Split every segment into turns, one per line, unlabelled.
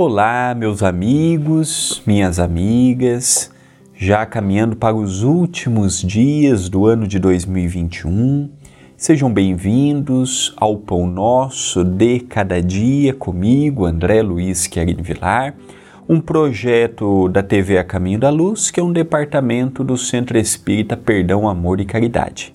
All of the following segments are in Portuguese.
Olá, meus amigos, minhas amigas, já caminhando para os últimos dias do ano de 2021. Sejam bem-vindos ao Pão Nosso de Cada Dia comigo, André Luiz Querini Vilar, um projeto da TV A Caminho da Luz, que é um departamento do Centro Espírita Perdão, Amor e Caridade.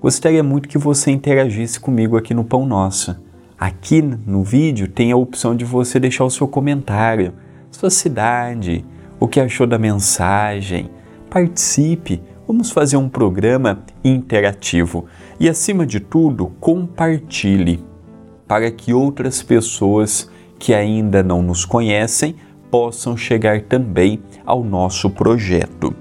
Gostaria muito que você interagisse comigo aqui no Pão Nosso Aqui no vídeo tem a opção de você deixar o seu comentário, sua cidade, o que achou da mensagem. Participe, vamos fazer um programa interativo e, acima de tudo, compartilhe para que outras pessoas que ainda não nos conhecem possam chegar também ao nosso projeto.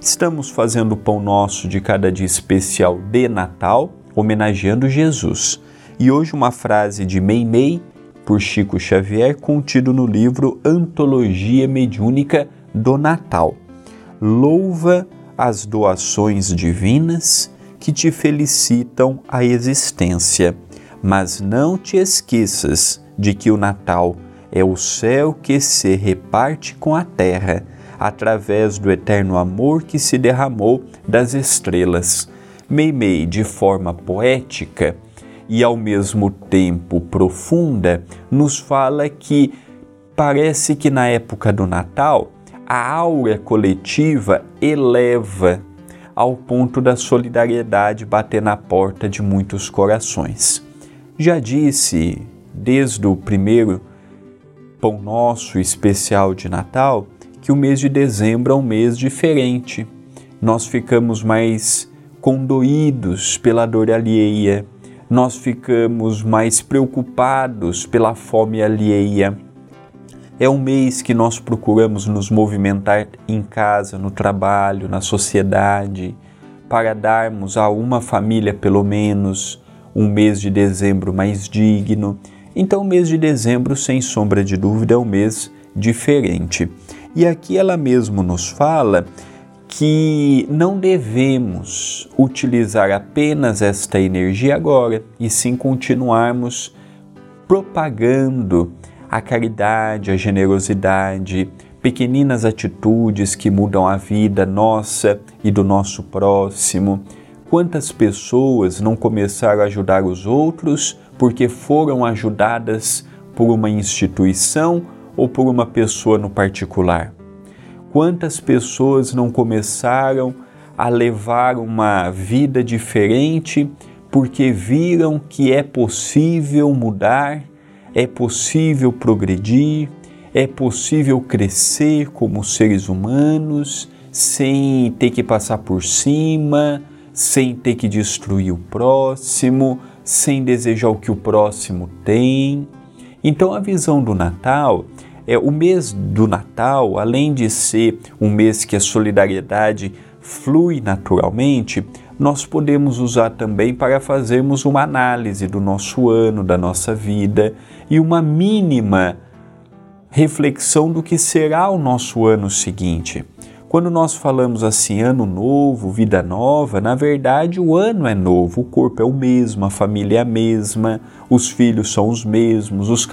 Estamos fazendo o Pão Nosso de cada dia especial de Natal, homenageando Jesus. E hoje uma frase de Meimei, por Chico Xavier, contido no livro Antologia Mediúnica do Natal. Louva as doações divinas que te felicitam a existência, mas não te esqueças de que o Natal é o céu que se reparte com a terra, através do eterno amor que se derramou das estrelas. Meimei, de forma poética, e ao mesmo tempo profunda, nos fala que parece que na época do Natal a aura coletiva eleva ao ponto da solidariedade bater na porta de muitos corações. Já disse desde o primeiro Pão Nosso especial de Natal que o mês de dezembro é um mês diferente. Nós ficamos mais condoídos pela dor alheia, nós ficamos mais preocupados pela fome alheia. É um mês que nós procuramos nos movimentar em casa, no trabalho, na sociedade, para darmos a uma família, pelo menos, um mês de dezembro mais digno. Então, o mês de dezembro, sem sombra de dúvida, é um mês diferente. E aqui ela mesmo nos fala que não devemos utilizar apenas esta energia agora, e sim continuarmos propagando a caridade, a generosidade, pequeninas atitudes que mudam a vida nossa e do nosso próximo. Quantas pessoas não começaram a ajudar os outros porque foram ajudadas por uma instituição ou por uma pessoa no particular? Quantas pessoas não começaram a levar uma vida diferente porque viram que é possível mudar, é possível progredir, é possível crescer como seres humanos sem ter que passar por cima, sem ter que destruir o próximo, sem desejar o que o próximo tem. Então a visão do Natal é, o mês do Natal, além de ser um mês que a solidariedade flui naturalmente, nós podemos usar também para fazermos uma análise do nosso ano, da nossa vida e uma mínima reflexão do que será o nosso ano seguinte. Quando nós falamos assim, ano novo, vida nova, na verdade o ano é novo, o corpo é o mesmo, a família é a mesma, os filhos são os mesmos, os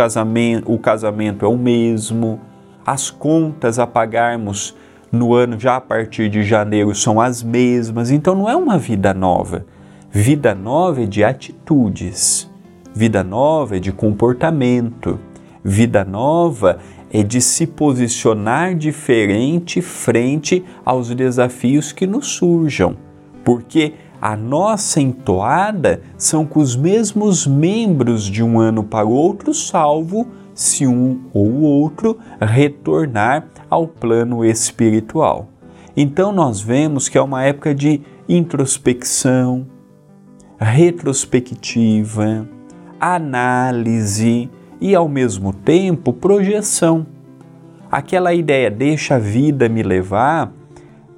o casamento é o mesmo, as contas a pagarmos no ano já a partir de janeiro são as mesmas, então não é uma vida nova. Vida nova é de atitudes, vida nova é de comportamento, vida nova é de se posicionar diferente frente aos desafios que nos surjam, porque a nossa entoada são com os mesmos membros de um ano para o outro, salvo se um ou outro retornar ao plano espiritual. Então nós vemos que é uma época de introspecção, retrospectiva, análise, e, ao mesmo tempo, projeção. Aquela ideia, deixa a vida me levar,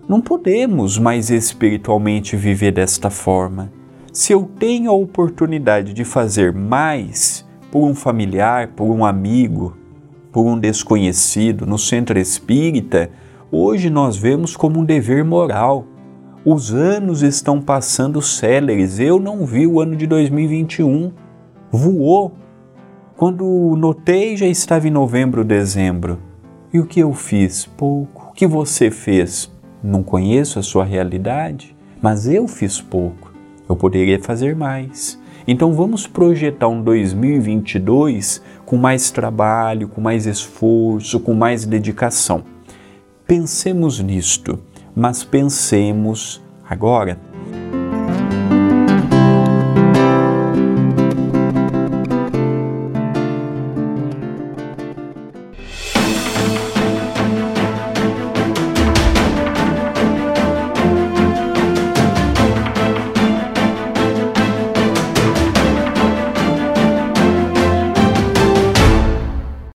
não podemos mais espiritualmente viver desta forma. Se eu tenho a oportunidade de fazer mais por um familiar, por um amigo, por um desconhecido no centro espírita, hoje nós vemos como um dever moral. Os anos estão passando céleres. Eu não vi o ano de 2021. Voou Quando notei, já estava em novembro, dezembro. E o que eu fiz? Pouco. O que você fez? Não conheço a sua realidade, mas eu fiz pouco. Eu poderia fazer mais. Então vamos projetar um 2022 com mais trabalho, com mais esforço, com mais dedicação. Pensemos nisto, mas pensemos agora